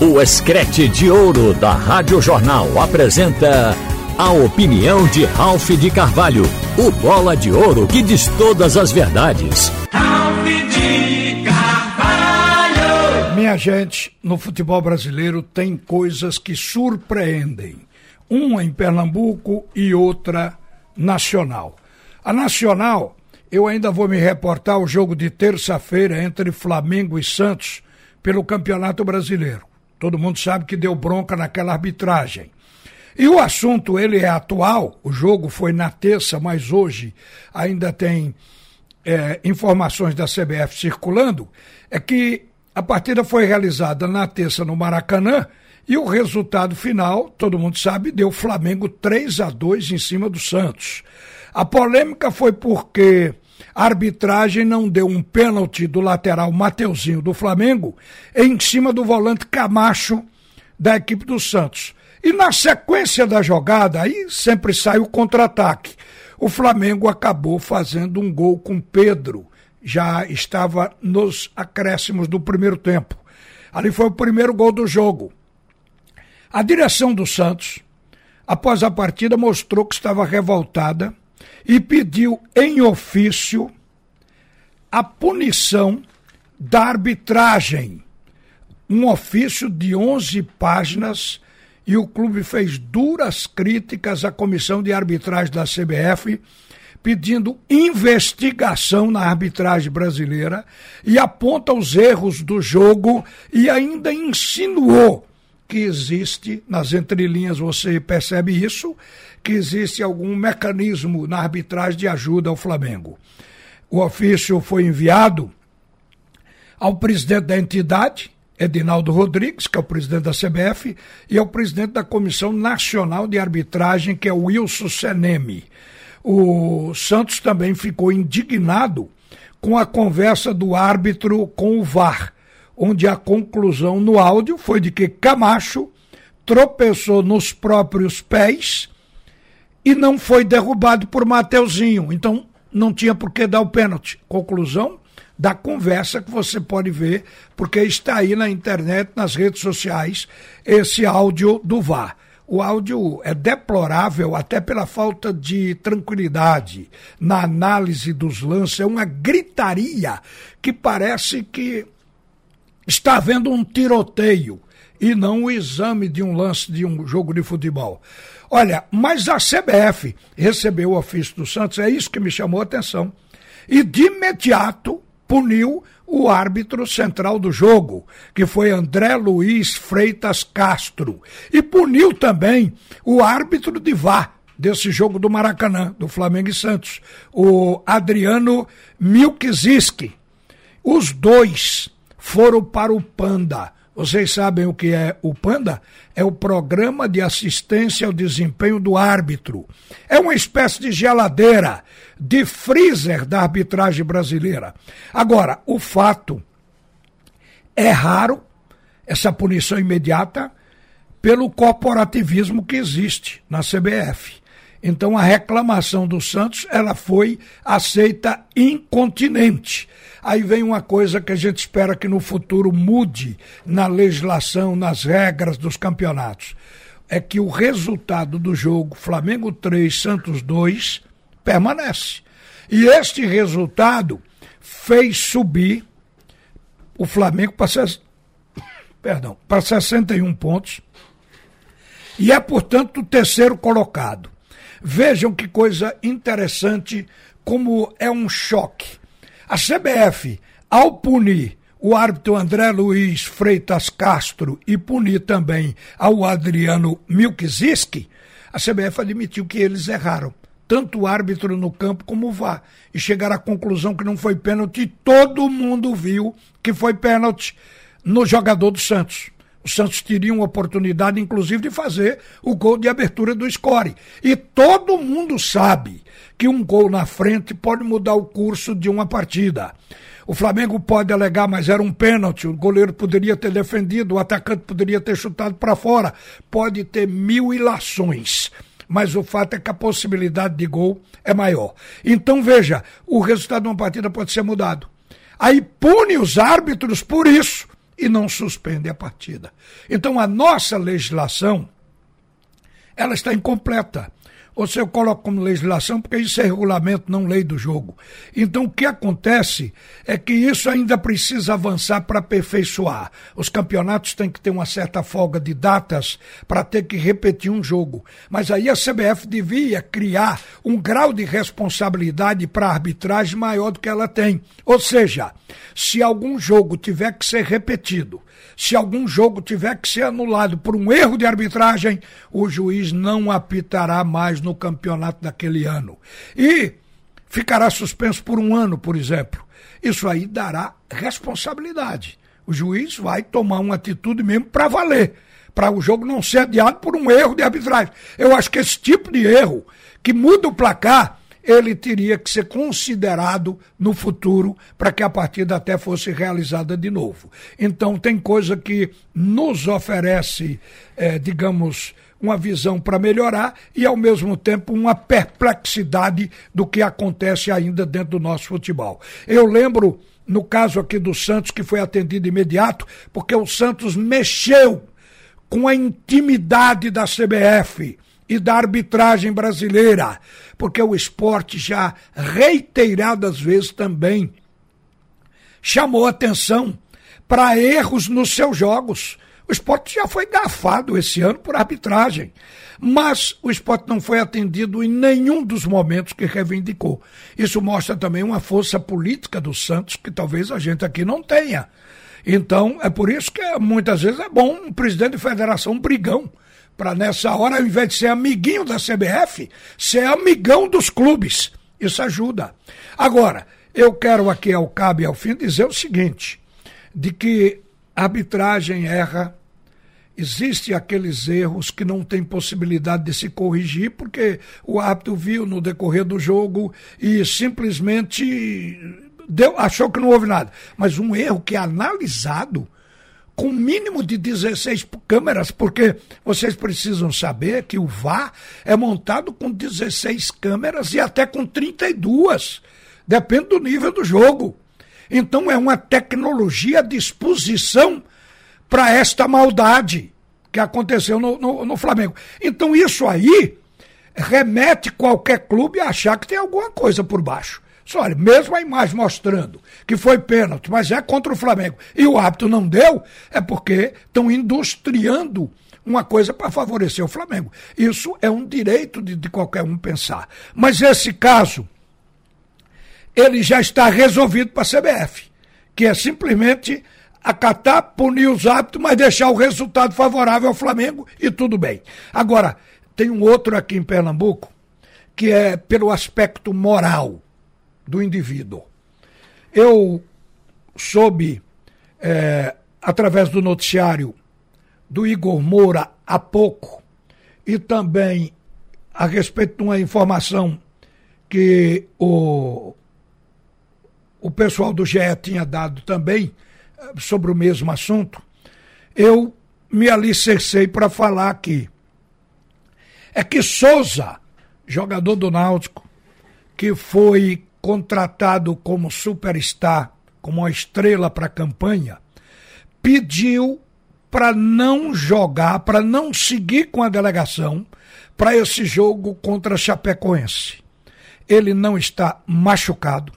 O Escrete de Ouro da Rádio Jornal apresenta a opinião de Ralph de Carvalho, o bola de ouro que diz todas as verdades. Ralph de Carvalho! Minha gente, no futebol brasileiro tem coisas que surpreendem. Uma em Pernambuco e outra nacional. A nacional, eu ainda vou me reportar o jogo de terça-feira entre Flamengo e Santos pelo Campeonato Brasileiro. Todo mundo sabe que deu bronca naquela arbitragem. E o assunto, ele é atual, o jogo foi na terça, mas hoje ainda tem é, informações da CBF circulando, é que a partida foi realizada na terça no Maracanã e o resultado final, todo mundo sabe, deu Flamengo 3 a 2 em cima do Santos. A polêmica foi porque a arbitragem não deu um pênalti do lateral Mateuzinho do Flamengo em cima do volante Camacho da equipe do Santos. E na sequência da jogada, aí sempre sai o contra-ataque. O Flamengo acabou fazendo um gol com Pedro. Já estava nos acréscimos do primeiro tempo. Ali foi o primeiro gol do jogo. A direção do Santos, após a partida, mostrou que estava revoltada e pediu em ofício a punição da arbitragem. Um ofício de 11 páginas e o clube fez duras críticas à comissão de arbitragem da CBF, pedindo investigação na arbitragem brasileira e aponta os erros do jogo e ainda insinuou que existe, nas entrelinhas você percebe isso, que existe algum mecanismo na arbitragem de ajuda ao Flamengo. O ofício foi enviado ao presidente da entidade, Edinaldo Rodrigues, que é o presidente da CBF, e ao presidente da Comissão Nacional de Arbitragem, que é o Wilson Seneme. O Santos também ficou indignado com a conversa do árbitro com o VAR, onde a conclusão no áudio foi de que Camacho tropeçou nos próprios pés e não foi derrubado por Mateuzinho. Então não tinha por que dar o pênalti. Conclusão, da conversa que você pode ver, porque está aí na internet, nas redes sociais, esse áudio do VAR. O áudio é deplorável até pela falta de tranquilidade na análise dos lances, é uma gritaria que parece que está havendo um tiroteio e não o exame de um lance de um jogo de futebol. Olha, mas a CBF recebeu o ofício do Santos, é isso que me chamou a atenção. E de imediato puniu o árbitro central do jogo, que foi André Luiz Freitas Castro. E puniu também o árbitro de VAR desse jogo do Maracanã, do Flamengo e Santos, o Adriano Milkziski. Os dois foram para o Panda. Vocês sabem o que é o PANDA? É o Programa de Assistência ao Desempenho do Árbitro. É uma espécie de geladeira, de freezer da arbitragem brasileira. Agora, o fato é raro, essa punição imediata, pelo corporativismo que existe na CBF. Então a reclamação do Santos ela foi aceita incontinente. Aí vem uma coisa que a gente espera que no futuro mude na legislação, nas regras dos campeonatos. É que o resultado do jogo Flamengo 3, Santos 2 permanece. E este resultado fez subir o Flamengo para perdão, para 61 pontos e é, portanto, o terceiro colocado. Vejam que coisa interessante, como é um choque. A CBF, ao punir o árbitro André Luiz Freitas Castro e punir também ao Adriano Milkziski, a CBF admitiu que eles erraram. Tanto o árbitro no campo como o VAR. E chegaram à conclusão que não foi pênalti. Todo mundo viu que foi pênalti no jogador do Santos. O Santos teria uma oportunidade, inclusive, de fazer o gol de abertura do score. E todo mundo sabe que um gol na frente pode mudar o curso de uma partida. O Flamengo pode alegar, mas era um pênalti, o goleiro poderia ter defendido, o atacante poderia ter chutado para fora. Pode ter mil ilações mas o fato é que a possibilidade de gol é maior. Então veja, o resultado de uma partida pode ser mudado. Aí pune os árbitros por isso e não suspende a partida. Então a nossa legislação ela está incompleta ou se eu coloco como legislação, porque isso é regulamento, não lei do jogo. Então o que acontece é que isso ainda precisa avançar para aperfeiçoar. Os campeonatos têm que ter uma certa folga de datas para ter que repetir um jogo. Mas aí a CBF devia criar um grau de responsabilidade para a arbitragem maior do que ela tem. Ou seja, se algum jogo tiver que ser repetido, se algum jogo tiver que ser anulado por um erro de arbitragem, o juiz não apitará mais no campeonato daquele ano. E ficará suspenso por um ano, por exemplo. Isso aí dará responsabilidade. O juiz vai tomar uma atitude mesmo para valer, para o jogo não ser adiado por um erro de arbitragem. Eu acho que esse tipo de erro que muda o placar ele teria que ser considerado no futuro para que a partida até fosse realizada de novo. Então, tem coisa que nos oferece, é, digamos, uma visão para melhorar e, ao mesmo tempo, uma perplexidade do que acontece ainda dentro do nosso futebol. Eu lembro, no caso aqui do Santos, que foi atendido imediato, porque o Santos mexeu com a intimidade da CBF e da arbitragem brasileira, porque o esporte já reiteradas vezes também chamou atenção para erros nos seus jogos. O esporte já foi gafado esse ano por arbitragem, mas o esporte não foi atendido em nenhum dos momentos que reivindicou. Isso mostra também uma força política do Santos que talvez a gente aqui não tenha. Então, é por isso que muitas vezes é bom um presidente de federação um brigão para nessa hora, ao invés de ser amiguinho da CBF, ser amigão dos clubes. Isso ajuda. Agora, eu quero aqui ao cabo e ao fim dizer o seguinte: de que a arbitragem erra, existem aqueles erros que não tem possibilidade de se corrigir, porque o árbitro viu no decorrer do jogo e simplesmente deu, achou que não houve nada. Mas um erro que é analisado com mínimo de 16 câmeras, porque vocês precisam saber que o VAR é montado com 16 câmeras e até com 32. Depende do nível do jogo. Então é uma tecnologia à disposição para esta maldade que aconteceu no, no, no, Flamengo. Então isso aí remete qualquer clube a achar que tem alguma coisa por baixo. Só, olha, mesmo a imagem mostrando que foi pênalti, mas é contra o Flamengo, e o árbitro não deu, é porque estão industriando uma coisa para favorecer o Flamengo. Isso é um direito de, de qualquer um pensar. Mas esse caso, ele já está resolvido para a CBF, que é simplesmente acatar, punir os hábitos, mas deixar o resultado favorável ao Flamengo e tudo bem. Agora, tem um outro aqui em Pernambuco, que é pelo aspecto moral do indivíduo. Eu soube, é, através do noticiário do Igor Moura há pouco, e também a respeito de uma informação que o, o pessoal do GE tinha dado também é, sobre o mesmo assunto, eu me alicercei para falar aqui. É que Souza, jogador do Náutico, que foi contratado como superstar, como uma estrela para a campanha, pediu para não jogar, para não seguir com a delegação para esse jogo contra Chapecoense. Ele não está machucado,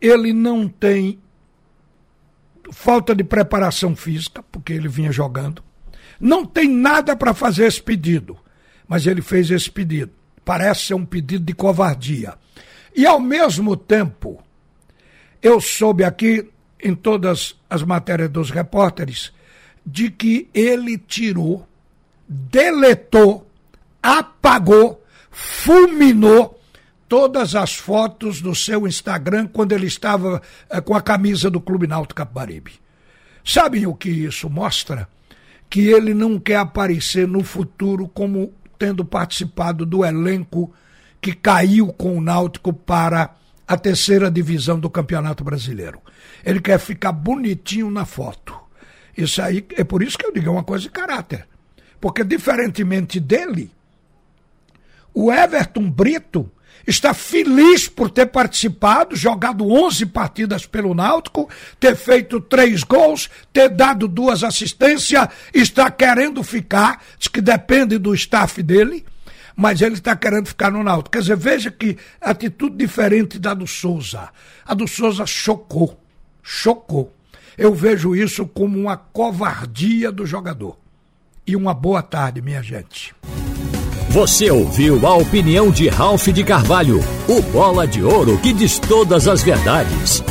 ele não tem falta de preparação física, porque ele vinha jogando, não tem nada para fazer esse pedido, mas ele fez esse pedido. Parece ser um pedido de covardia. E ao mesmo tempo, eu soube aqui em todas as matérias dos repórteres de que ele tirou, deletou, apagou, fulminou todas as fotos do seu Instagram quando ele estava eh, com a camisa do Clube Náutico Capibaribe. Sabem o que isso mostra? Que ele não quer aparecer no futuro como tendo participado do elenco que caiu com o Náutico para a terceira divisão do Campeonato Brasileiro. Ele quer ficar bonitinho na foto. Isso aí é por isso que eu digo é uma coisa de caráter. Porque diferentemente dele, o Everton Brito está feliz por ter participado, jogado 11 partidas pelo Náutico, ter feito três gols, ter dado duas assistências, está querendo ficar, diz que depende do staff dele, mas ele está querendo ficar no Náutico. Quer dizer, veja que atitude diferente da do Souza. A do Souza chocou, chocou. Eu vejo isso como uma covardia do jogador. E uma boa tarde, minha gente. Você ouviu a opinião de Ralph de Carvalho, o bola de ouro que diz todas as verdades.